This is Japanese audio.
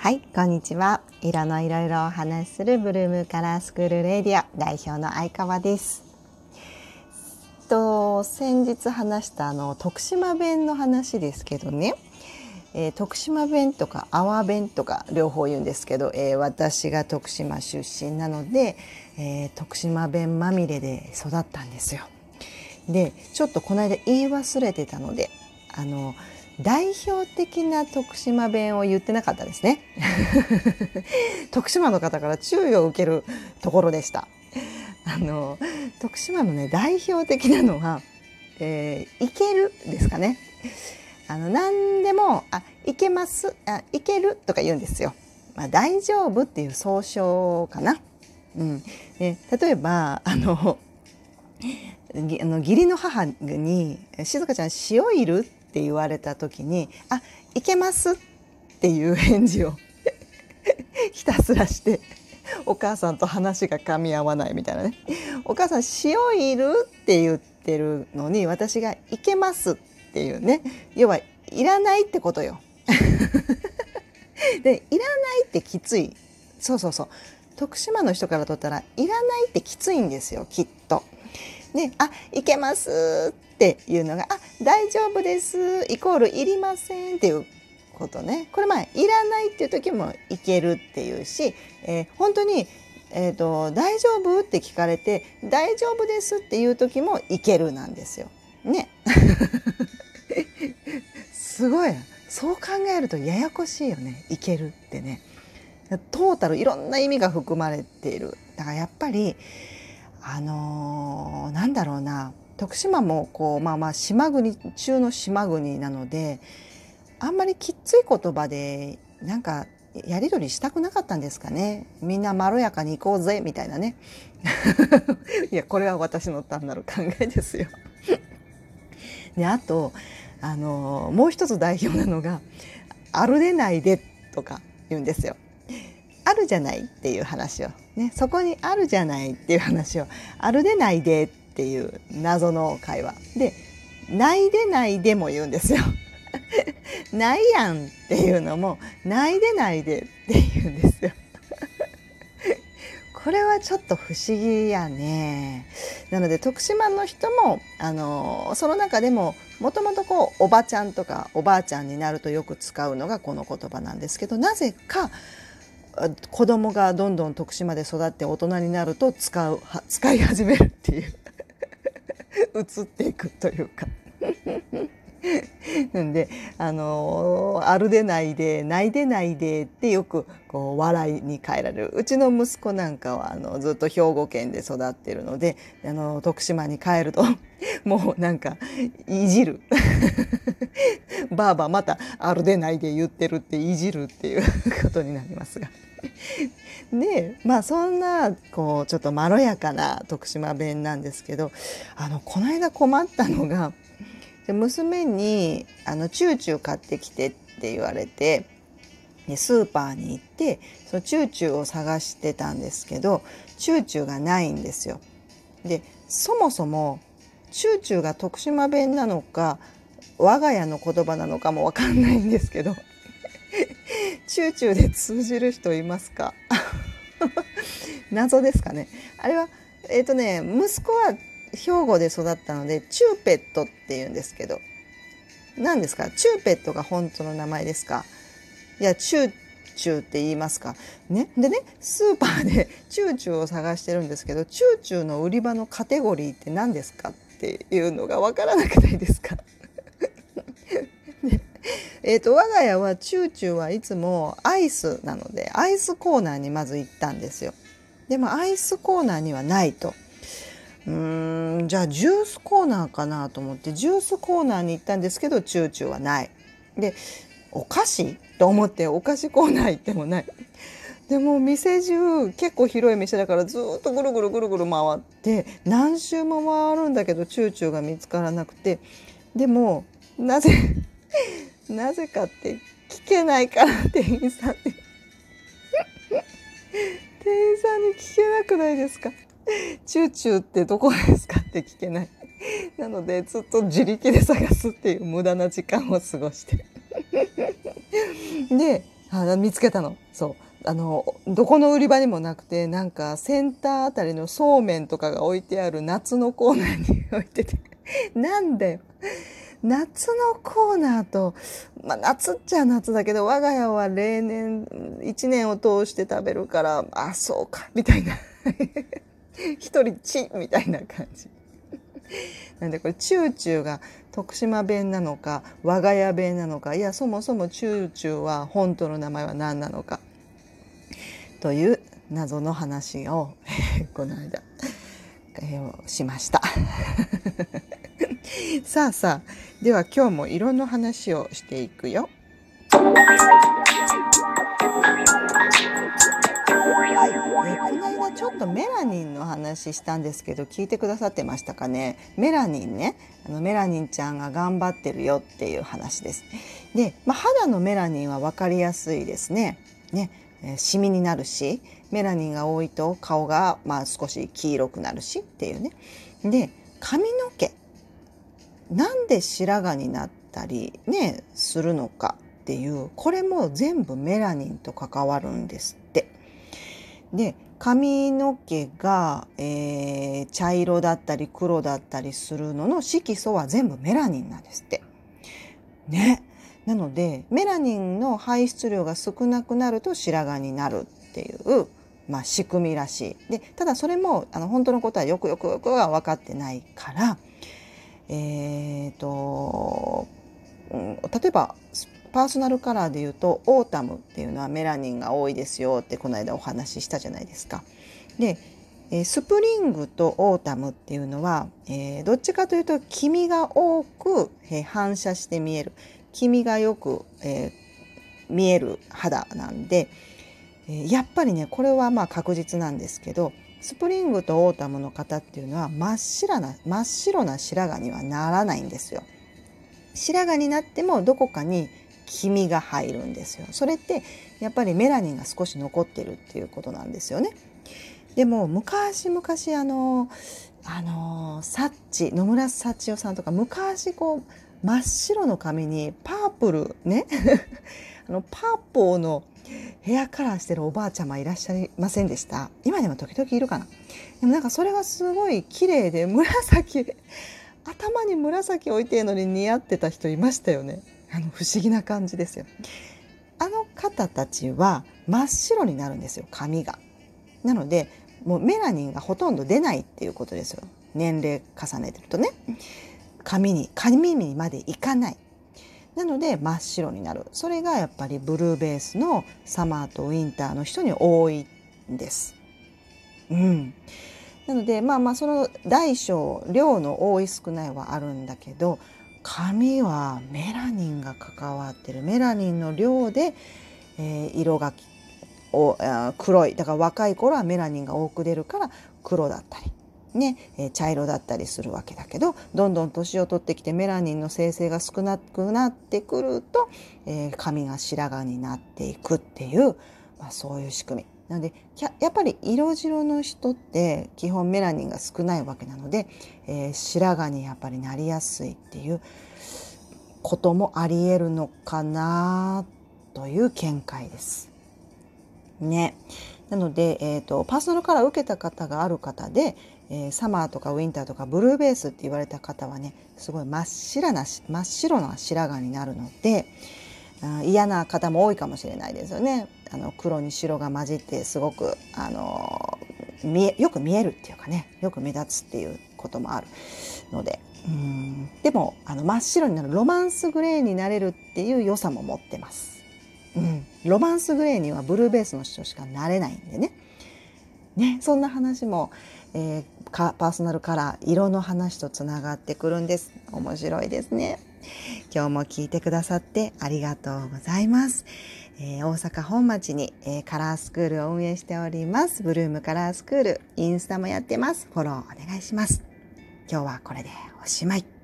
はい、こんにちは。色のいろいろお話しするブルームカラースクールレディア代表の相川です。と先日話したあの徳島弁の話ですけどね、えー、徳島弁とか阿波弁とか両方言うんですけど、えー、私が徳島出身なので、えー、徳島弁まみれで育ったんですよ。でちょっとこの間言い忘れてたのであの代表的な徳島弁を言ってなかったですね。徳島の方から注意を受けるところでした。あの徳島のね代表的なのは「えー、いける」ですかね。あの何でも「あいけます」あ「いける」とか言うんですよ、まあ、大丈夫っていう総称かな、うん。ね、例えばあのあの義理の母に「静香ちゃん塩いる?」って言われた時に「あいけます」っていう返事を ひたすらしてお母さんと話が噛み合わないみたいなね「お母さん塩いる?」って言ってるのに私が「いけます」っていうね要はいらないってことよ。でいらないってきついそうそうそう徳島の人からとったらいらないってきついんですよきっと。で「あいけます」っていうのが「あ大丈夫です」イコール「いりません」っていうことねこれまあいらないっていう時もいけるっていうし、えー、本当に、えーと「大丈夫?」って聞かれて「大丈夫です」っていう時もいけるなんですよ。ね。すごいそう考えるとややこしいよねいけるってね。トータルいろんな意味が含まれているだからやっぱりあのー、なんだろうな。徳島もこうまあまあ島国中の島国なのであんまりきっつい言葉でなんかやり取りしたくなかったんですかね。みんなまろやかに行こうぜみたいなね。いやこれは私の単なる考えですよ。であとあのもう一つ代表なのが「あるでないで」とか言うんですよ。あるじゃないっていう話を、ね、そこにあるじゃないっていう話をあるでないでっていう謎の会話でないでないでも言うんですよ。ないやんっていうのもないでないでって言うんですよ。これはちょっと不思議やね。なので徳島の人もあのその中でももともとこうおばちゃんとかおばあちゃんになるとよく使うのがこの言葉なんですけどなぜか子供がどんどん徳島で育って大人になると使う使い始めるっていう。移っていくというか。なんであのあるでないでないでないでってよくこう笑いに変えられるうちの息子なんかはあのずっと兵庫県で育ってるのであの徳島に帰ると もうなんかいじる ばあばまたあるでないで言ってるっていじるっていうことになりますが。でまあそんなこうちょっとまろやかな徳島弁なんですけどあのこの間困ったのがで娘にあのチューチュー買ってきてって言われてスーパーに行ってそのチューチューを探してたんですけどチューチューがないんですよ。でそもそもチューチューが徳島弁なのか我が家の言葉なのかもわかんないんですけど チューチューで通じる人いますか？謎ですかねあれはえっ、ー、とね息子は兵庫で育ったのでチューペットって言うんですけど。何ですか？チューペットが本当の名前ですか？いやチューチューって言いますか？ね？でねスーパーで チューチューを探してるんですけどチューチューの売り場のカテゴリーって何ですか？っていうのが分からなくないですか？えーと、我が家はチューチューはいつもアイスなのでアイスコーナーにまず行ったんですよ。でもアイスコーナーにはないと。うんじゃあジュースコーナーかなと思ってジュースコーナーに行ったんですけどチューチューはない。でお菓子？と思ってお菓子コーナー行ってもない。でも店中結構広い店だからずっとぐるぐるぐるぐる回って何周も回るんだけどチューチューが見つからなくてでもなぜ なぜかって聞けないから店員さんに店員さんに聞けなくないですか？チューチューってどこですかって聞けない。なのでずっと自力で探すっていう無駄な時間を過ごして。であ見つけたの。そう。あのどこの売り場にもなくてなんかセンターあたりのそうめんとかが置いてある夏のコーナーに置いてて。なんだよ夏のコーナーと、まあ、夏っちゃ夏だけど我が家は例年1年を通して食べるからあそうかみたいな。一人チみたいな感じ。なんでこれチューチューが徳島弁なのか我が家弁なのかいやそもそもチューチューは本当の名前は何なのかという謎の話を この間、えー、しました。さあさあでは今日も色の話をしていくよ。はい、えこの間ちょっとメラニンの話したんですけど聞いてくださってましたかね？メラニンねあのメラニンちゃんが頑張ってるよっていう話です。で、まあ、肌のメラニンは分かりやすいですね。ね、えー、シミになるしメラニンが多いと顔がまあ少し黄色くなるしっていうね。で髪の毛なんで白髪になったりねするのかっていうこれも全部メラニンと関わるんです。で髪の毛が、えー、茶色だったり黒だったりするのの色素は全部メラニンなんですって。ね。なのでメラニンの排出量が少なくなると白髪になるっていう、まあ、仕組みらしい。でただそれもあの本当のことはよくよくよくは分かってないからえーと、うん、例えばパーソナルカラーで言うとオータムっていうのはメラニンが多いですよってこの間お話ししたじゃないですか。でスプリングとオータムっていうのは、え、どっちかというと黄みが多く、え、反射して見える黄みがよく、え、見える肌なんで、えやっぱりねこれはまあ確実なんですけどスプリングとオータムの方っていうのは真っ白な真っ白な白髪にはならないんですよ。白髪になってもどこかに黄みが入るんですよ。それってやっぱりメラニンが少し残ってるっていうことなんですよね。でも昔々あのあのサッチー野村沙知代さんとか昔こう真っ白の髪にパープルね あのパーポーのヘアカラーしてるおばあちゃまいらっしゃいませんでした？今でも時々いるかな？でもなんかそれがすごい綺麗で紫頭に紫置いてるのに似合ってた人いましたよねあの不思議な感じですよ。あの方たちは真っ白になるんですよ髪が。なのでもうメラニンがほとんど出ないっていうことですよ。年齢重ねてるとね。髪に髪にまでいかない。なので真っ白になる。それがやっぱりブルーベースのサマーとウィンターの人に多いんです。うん、なのでまあまあその大小量の多い少ないはあるんだけど髪はメラニンが関わってる。メラニンの量で、えー、色がお黒い。だから若い頃はメラニンが多く出るから黒だったり。ね、え茶色だったりするわけだけどどんどん年を取ってきてメラニンの生成が少なくなってくると、えー、髪が白髪になっていくっていう、まあ、そういう仕組み。なのでやっぱり色白の人って基本メラニンが少ないわけなので、えー、白髪にやっぱりなりやすいっていうこともありえるのかなという見解です。ね。なので、えーと、パーソナルカラーを受けた方がある方で、えー、サマーとかウィンターとかブルーベースって言われた方はねすごい真っ白な真っ白な白髪になるので嫌な方も多いかもしれないですよね。あの黒に白が混じってすごくあの見えよく見えるっていうかねよく目立つっていうこともあるのでうんでもあの真っ白になるロマンスグレーになれるっていう良さも持ってます。うん、ロマンスグレーにはブルーベースの人しかなれないんでね。ねそんな話も、えー、パーソナルカラー色の話とつながってくるんです面白いですね今日も聞いてくださってありがとうございます、えー、大阪本町に、えー、カラースクールを運営しております。ブルームカラースクールインスタもやってます。フォローお願いします。今日はこれでおしまい。